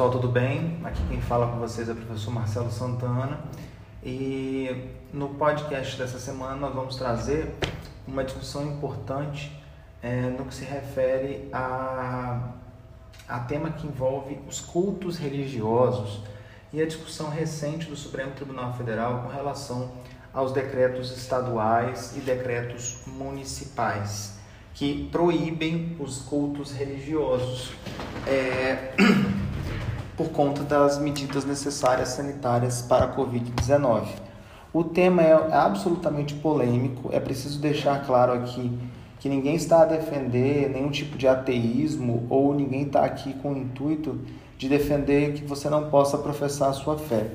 Pessoal, tudo bem? Aqui quem fala com vocês é o professor Marcelo Santana e no podcast dessa semana nós vamos trazer uma discussão importante é, no que se refere a, a tema que envolve os cultos religiosos e a discussão recente do Supremo Tribunal Federal com relação aos decretos estaduais e decretos municipais que proíbem os cultos religiosos é, por conta das medidas necessárias sanitárias para a Covid-19. O tema é absolutamente polêmico, é preciso deixar claro aqui que ninguém está a defender nenhum tipo de ateísmo ou ninguém está aqui com o intuito de defender que você não possa professar a sua fé.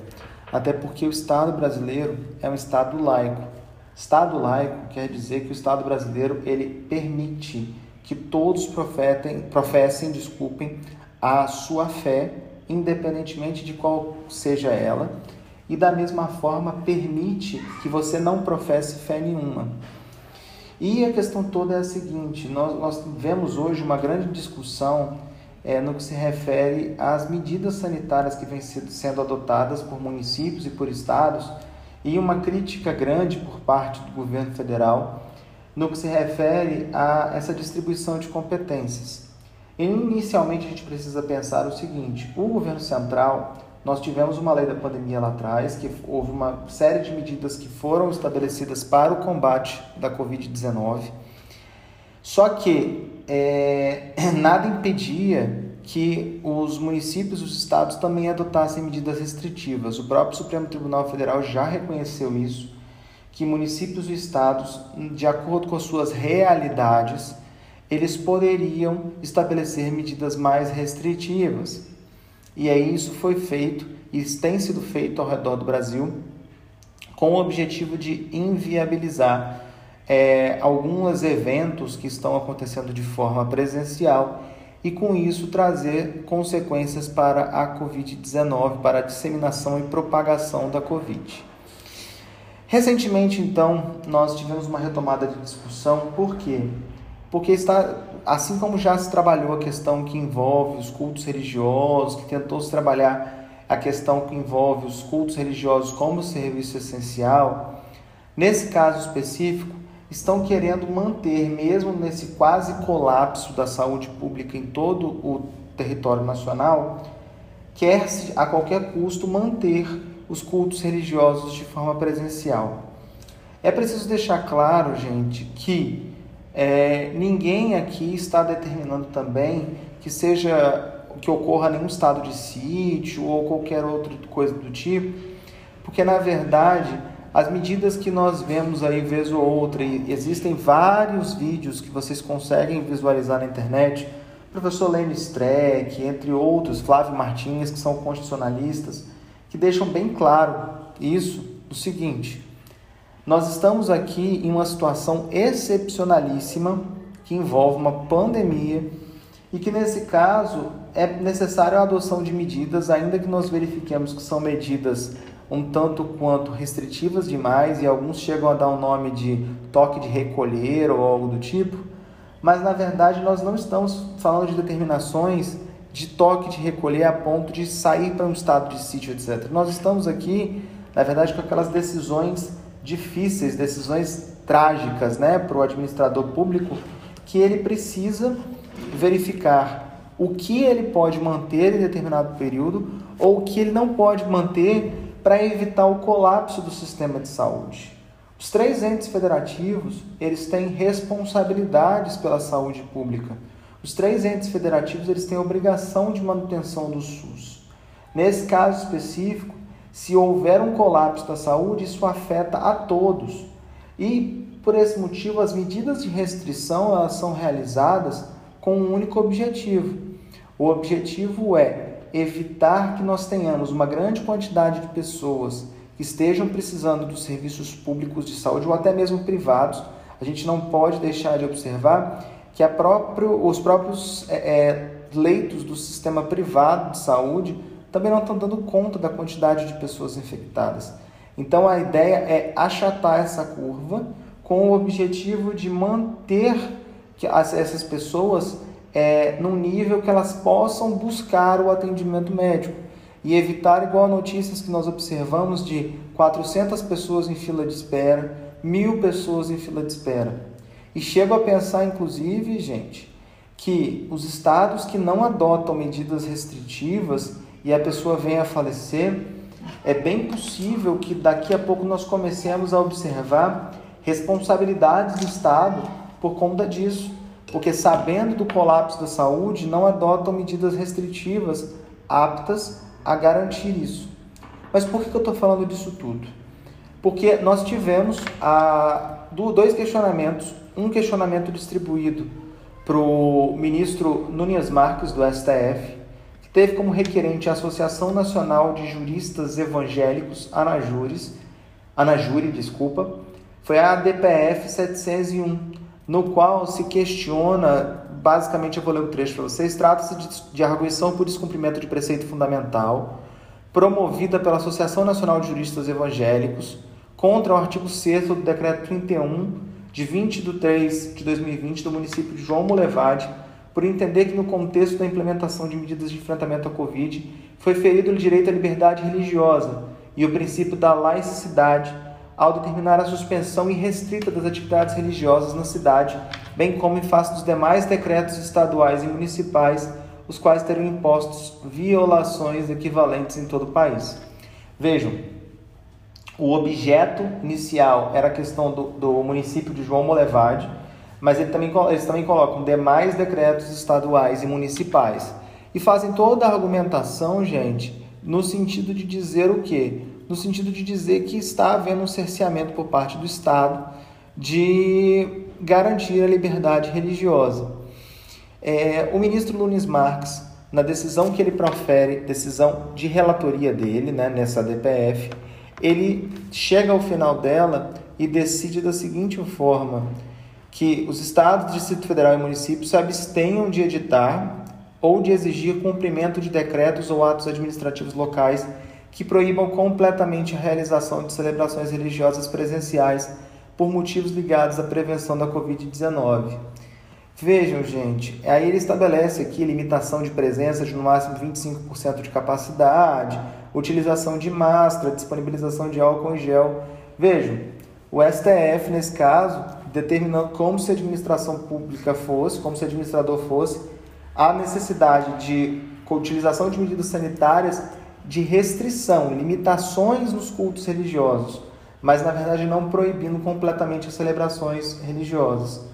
Até porque o Estado brasileiro é um Estado laico. Estado laico quer dizer que o Estado brasileiro ele permite que todos profetem, professem, desculpem, a sua fé, independentemente de qual seja ela, e da mesma forma permite que você não professe fé nenhuma. E a questão toda é a seguinte: nós, nós vemos hoje uma grande discussão é, no que se refere às medidas sanitárias que vêm sendo adotadas por municípios e por estados, e uma crítica grande por parte do governo federal no que se refere a essa distribuição de competências. Inicialmente, a gente precisa pensar o seguinte: o governo central nós tivemos uma lei da pandemia lá atrás, que houve uma série de medidas que foram estabelecidas para o combate da Covid-19. Só que é, nada impedia que os municípios os estados também adotassem medidas restritivas. O próprio Supremo Tribunal Federal já reconheceu isso, que municípios e estados, de acordo com as suas realidades, eles poderiam estabelecer medidas mais restritivas. E aí isso foi feito e tem sido feito ao redor do Brasil com o objetivo de inviabilizar é, alguns eventos que estão acontecendo de forma presencial e com isso trazer consequências para a Covid-19, para a disseminação e propagação da Covid. Recentemente, então, nós tivemos uma retomada de discussão, por quê? Porque está, assim como já se trabalhou a questão que envolve os cultos religiosos, que tentou se trabalhar a questão que envolve os cultos religiosos como serviço essencial, nesse caso específico, estão querendo manter, mesmo nesse quase colapso da saúde pública em todo o território nacional, quer-se a qualquer custo manter os cultos religiosos de forma presencial. É preciso deixar claro, gente, que é, ninguém aqui está determinando também que seja que ocorra nenhum estado de sítio ou qualquer outra coisa do tipo, porque na verdade as medidas que nós vemos aí vez ou outra, e existem vários vídeos que vocês conseguem visualizar na internet, professor Lênin Streck, entre outros, Flávio Martins, que são constitucionalistas, que deixam bem claro isso, o seguinte, nós estamos aqui em uma situação excepcionalíssima que envolve uma pandemia e que nesse caso é necessária a adoção de medidas, ainda que nós verifiquemos que são medidas um tanto quanto restritivas demais e alguns chegam a dar um nome de toque de recolher ou algo do tipo, mas na verdade nós não estamos falando de determinações de toque de recolher a ponto de sair para um estado de sítio, etc. Nós estamos aqui, na verdade, com aquelas decisões difíceis, decisões trágicas, né, para o administrador público, que ele precisa verificar o que ele pode manter em determinado período ou o que ele não pode manter para evitar o colapso do sistema de saúde. Os três entes federativos, eles têm responsabilidades pela saúde pública. Os três entes federativos, eles têm obrigação de manutenção do SUS. Nesse caso específico, se houver um colapso da saúde, isso afeta a todos. E por esse motivo, as medidas de restrição elas são realizadas com um único objetivo. O objetivo é evitar que nós tenhamos uma grande quantidade de pessoas que estejam precisando dos serviços públicos de saúde ou até mesmo privados. A gente não pode deixar de observar que próprio, os próprios é, é, leitos do sistema privado de saúde também não estão dando conta da quantidade de pessoas infectadas. Então a ideia é achatar essa curva com o objetivo de manter que essas pessoas é, num nível que elas possam buscar o atendimento médico e evitar igual notícias que nós observamos de 400 pessoas em fila de espera, mil pessoas em fila de espera. E chego a pensar, inclusive, gente, que os estados que não adotam medidas restritivas e a pessoa venha a falecer, é bem possível que daqui a pouco nós comecemos a observar responsabilidades do Estado por conta disso, porque sabendo do colapso da saúde, não adotam medidas restritivas aptas a garantir isso. Mas por que eu estou falando disso tudo? Porque nós tivemos a, dois questionamentos, um questionamento distribuído para o ministro Nunes Marques, do STF, teve como requerente a Associação Nacional de Juristas Evangélicos, Anajures, Anajure, desculpa, foi a ADPF 701, no qual se questiona, basicamente eu vou ler o trecho para vocês, trata-se de, de arguição por descumprimento de preceito fundamental, promovida pela Associação Nacional de Juristas Evangélicos, contra o artigo 6 do Decreto 31 de 20 de 3 de 2020 do município de João Molevade, por entender que no contexto da implementação de medidas de enfrentamento à Covid foi ferido o direito à liberdade religiosa e o princípio da laicidade ao determinar a suspensão irrestrita das atividades religiosas na cidade, bem como em face dos demais decretos estaduais e municipais, os quais terão impostos violações equivalentes em todo o país. Vejam, o objeto inicial era a questão do, do município de João Molevade, mas ele também, eles também colocam demais decretos estaduais e municipais. E fazem toda a argumentação, gente, no sentido de dizer o quê? No sentido de dizer que está havendo um cerceamento por parte do Estado de garantir a liberdade religiosa. É, o ministro Nunes Marques, na decisão que ele profere, decisão de relatoria dele, né, nessa DPF, ele chega ao final dela e decide da seguinte forma: que os estados, Distrito Federal e municípios se abstenham de editar ou de exigir cumprimento de decretos ou atos administrativos locais que proíbam completamente a realização de celebrações religiosas presenciais por motivos ligados à prevenção da Covid-19. Vejam, gente, aí ele estabelece aqui limitação de presença de no máximo 25% de capacidade, utilização de máscara, disponibilização de álcool em gel. Vejam, o STF, nesse caso, determinando como se a administração pública fosse, como se o administrador fosse, a necessidade de utilização de medidas sanitárias de restrição, limitações nos cultos religiosos, mas na verdade não proibindo completamente as celebrações religiosas.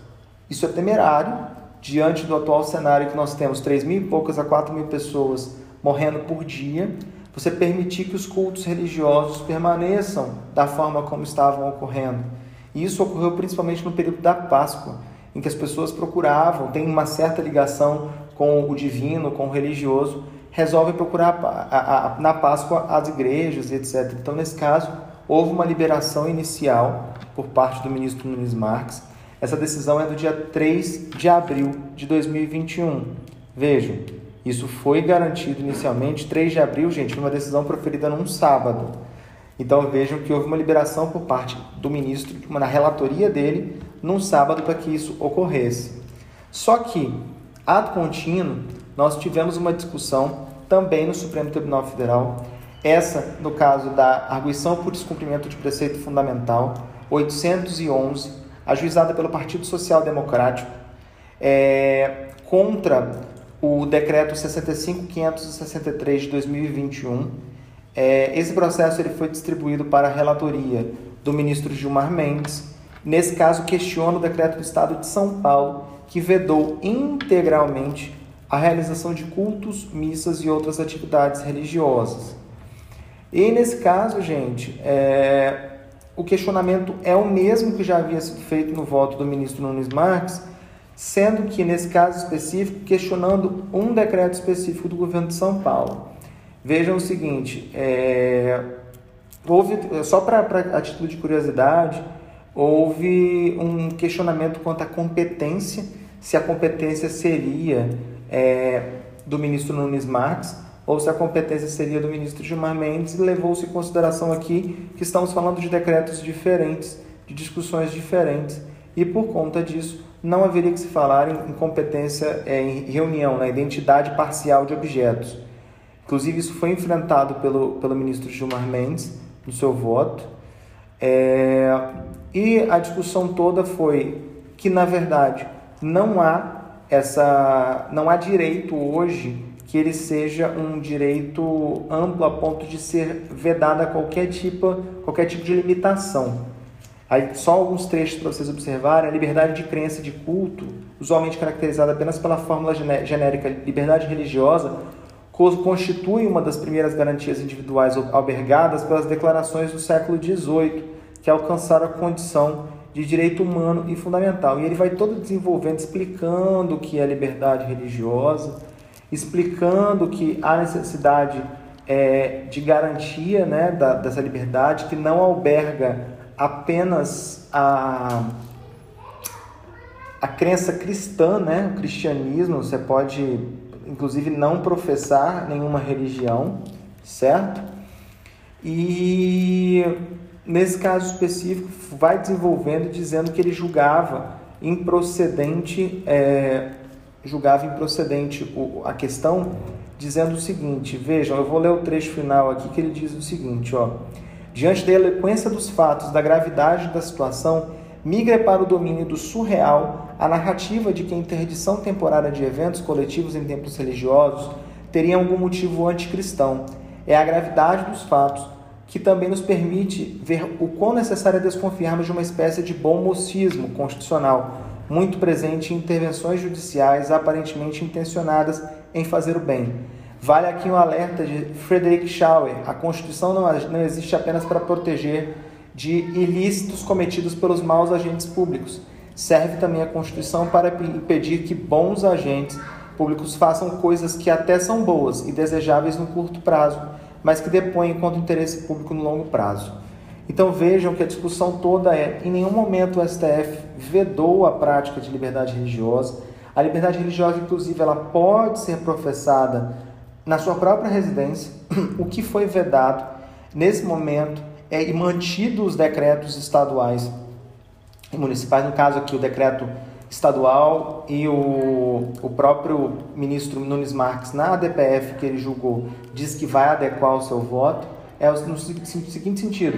Isso é temerário diante do atual cenário que nós temos 3 mil e poucas a 4 mil pessoas morrendo por dia você permitir que os cultos religiosos permaneçam da forma como estavam ocorrendo. E isso ocorreu principalmente no período da Páscoa, em que as pessoas procuravam, tem uma certa ligação com o divino, com o religioso, resolvem procurar a, a, a, na Páscoa as igrejas, etc. Então, nesse caso, houve uma liberação inicial por parte do ministro Nunes Marques. Essa decisão é do dia 3 de abril de 2021. Vejam, isso foi garantido inicialmente 3 de abril, gente, numa decisão proferida num sábado. Então vejam que houve uma liberação por parte do ministro, na relatoria dele, num sábado para que isso ocorresse. Só que, ato contínuo, nós tivemos uma discussão também no Supremo Tribunal Federal, essa no caso da arguição por descumprimento de preceito fundamental 811, ajuizada pelo Partido Social Democrático, é, contra o decreto 65563 de 2021. É, esse processo ele foi distribuído para a relatoria do ministro Gilmar Mendes. Nesse caso, questiona o decreto do Estado de São Paulo, que vedou integralmente a realização de cultos, missas e outras atividades religiosas. E nesse caso, gente, é, o questionamento é o mesmo que já havia sido feito no voto do ministro Nunes Marques, sendo que, nesse caso específico, questionando um decreto específico do governo de São Paulo. Vejam o seguinte, é, houve, só para a título de curiosidade, houve um questionamento quanto à competência, se a competência seria é, do ministro Nunes Marques ou se a competência seria do ministro Gilmar Mendes, levou-se em consideração aqui que estamos falando de decretos diferentes, de discussões diferentes, e por conta disso não haveria que se falar em competência é, em reunião, na identidade parcial de objetos. Inclusive, isso foi enfrentado pelo, pelo ministro Gilmar Mendes no seu voto. É, e a discussão toda foi que, na verdade, não há essa não há direito hoje que ele seja um direito amplo a ponto de ser vedada qualquer tipo, qualquer tipo de limitação. Aí, só alguns trechos para vocês observarem. A liberdade de crença e de culto, usualmente caracterizada apenas pela fórmula genérica liberdade religiosa, constitui uma das primeiras garantias individuais albergadas pelas declarações do século XVIII, que alcançaram a condição de direito humano e fundamental. E ele vai todo desenvolvendo, explicando o que é liberdade religiosa, explicando que há necessidade é, de garantia né, da, dessa liberdade, que não alberga apenas a, a crença cristã, né, o cristianismo, você pode inclusive não professar nenhuma religião, certo? E nesse caso específico vai desenvolvendo dizendo que ele julgava improcedente, é, julgava improcedente a questão, dizendo o seguinte, vejam, eu vou ler o trecho final aqui que ele diz o seguinte, ó, diante da eloquência dos fatos, da gravidade da situação, migra para o domínio do surreal a narrativa de que a interdição temporária de eventos coletivos em templos religiosos teria algum motivo anticristão. É a gravidade dos fatos que também nos permite ver o quão necessário é desconfiarmos de uma espécie de bom mocismo constitucional, muito presente em intervenções judiciais aparentemente intencionadas em fazer o bem. Vale aqui um alerta de Frederick Schauer: a Constituição não, não existe apenas para proteger de ilícitos cometidos pelos maus agentes públicos. Serve também a Constituição para impedir que bons agentes públicos façam coisas que até são boas e desejáveis no curto prazo, mas que depõem contra o interesse público no longo prazo. Então vejam que a discussão toda é: em nenhum momento o STF vedou a prática de liberdade religiosa. A liberdade religiosa, inclusive, ela pode ser professada na sua própria residência, o que foi vedado nesse momento é e mantido os decretos estaduais e municipais, no caso aqui o decreto estadual e o, o próprio ministro Nunes Marques, na ADPF que ele julgou, diz que vai adequar o seu voto, é no seguinte sentido: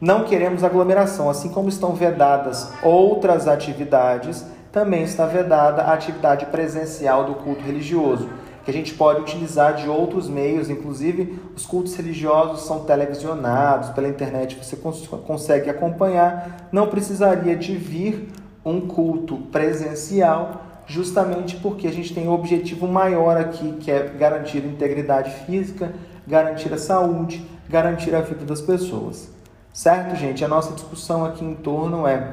não queremos aglomeração, assim como estão vedadas outras atividades, também está vedada a atividade presencial do culto religioso, que a gente pode utilizar de outros meios, inclusive os cultos religiosos são televisionados pela internet, você cons consegue acompanhar, não precisaria de vir um culto presencial, justamente porque a gente tem um objetivo maior aqui, que é garantir a integridade física, garantir a saúde, garantir a vida das pessoas. Certo, gente? A nossa discussão aqui em torno é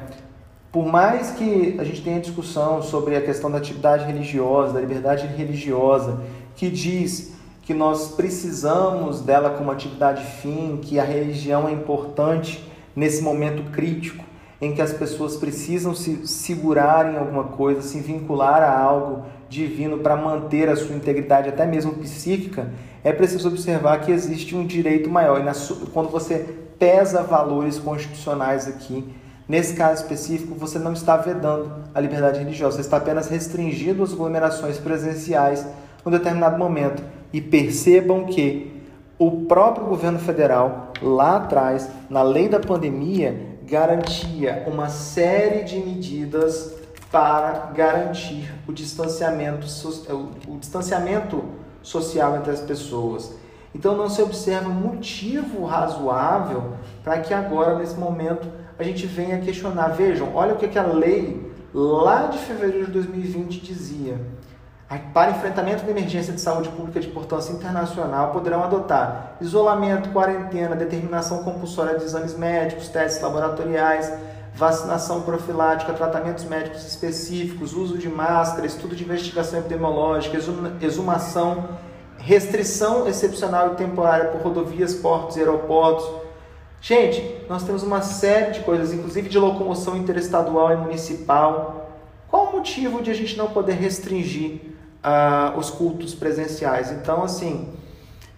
por mais que a gente tenha discussão sobre a questão da atividade religiosa, da liberdade religiosa, que diz que nós precisamos dela como atividade fim, que a religião é importante nesse momento crítico em que as pessoas precisam se segurar em alguma coisa, se vincular a algo divino para manter a sua integridade, até mesmo psíquica, é preciso observar que existe um direito maior. E quando você pesa valores constitucionais aqui, Nesse caso específico, você não está vedando a liberdade religiosa, você está apenas restringindo as aglomerações presenciais em um determinado momento. E percebam que o próprio governo federal, lá atrás, na lei da pandemia, garantia uma série de medidas para garantir o distanciamento, o distanciamento social entre as pessoas. Então não se observa motivo razoável para que agora, nesse momento, a gente venha questionar. Vejam, olha o que, que a lei lá de fevereiro de 2020 dizia. Para enfrentamento da emergência de saúde pública de importância internacional, poderão adotar isolamento, quarentena, determinação compulsória de exames médicos, testes laboratoriais, vacinação profilática, tratamentos médicos específicos, uso de máscara, estudo de investigação epidemiológica, exumação, restrição excepcional e temporária por rodovias, portos e aeroportos, Gente, nós temos uma série de coisas, inclusive de locomoção interestadual e municipal. Qual o motivo de a gente não poder restringir uh, os cultos presenciais? Então, assim,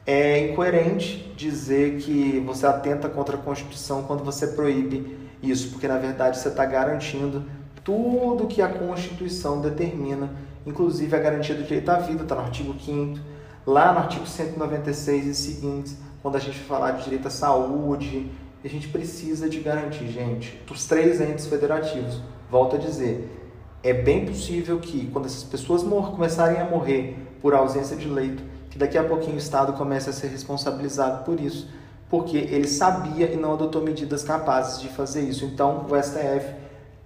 é incoerente dizer que você atenta contra a Constituição quando você proíbe isso, porque na verdade você está garantindo tudo que a Constituição determina, inclusive a garantia do direito à vida, está no artigo 5 lá no artigo 196 e seguintes, quando a gente falar de direito à saúde, a gente precisa de garantir, gente, os três entes federativos. Volto a dizer, é bem possível que quando essas pessoas começarem a morrer por ausência de leito, que daqui a pouquinho o Estado comece a ser responsabilizado por isso, porque ele sabia e não adotou medidas capazes de fazer isso. Então, o STF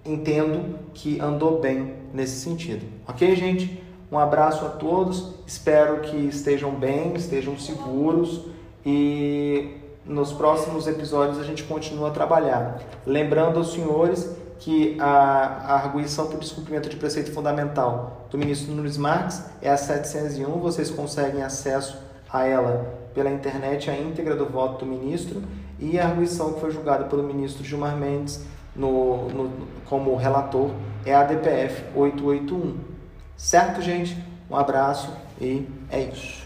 entendo que andou bem nesse sentido. Ok, gente? Um abraço a todos, espero que estejam bem, estejam seguros e nos próximos episódios a gente continua a trabalhar. Lembrando aos senhores que a, a arguição por descumprimento de preceito fundamental do ministro Nunes Marques é a 701, vocês conseguem acesso a ela pela internet, a íntegra do voto do ministro, e a arguição que foi julgada pelo ministro Gilmar Mendes no, no, como relator é a DPF 881. Certo, gente? Um abraço e é isso.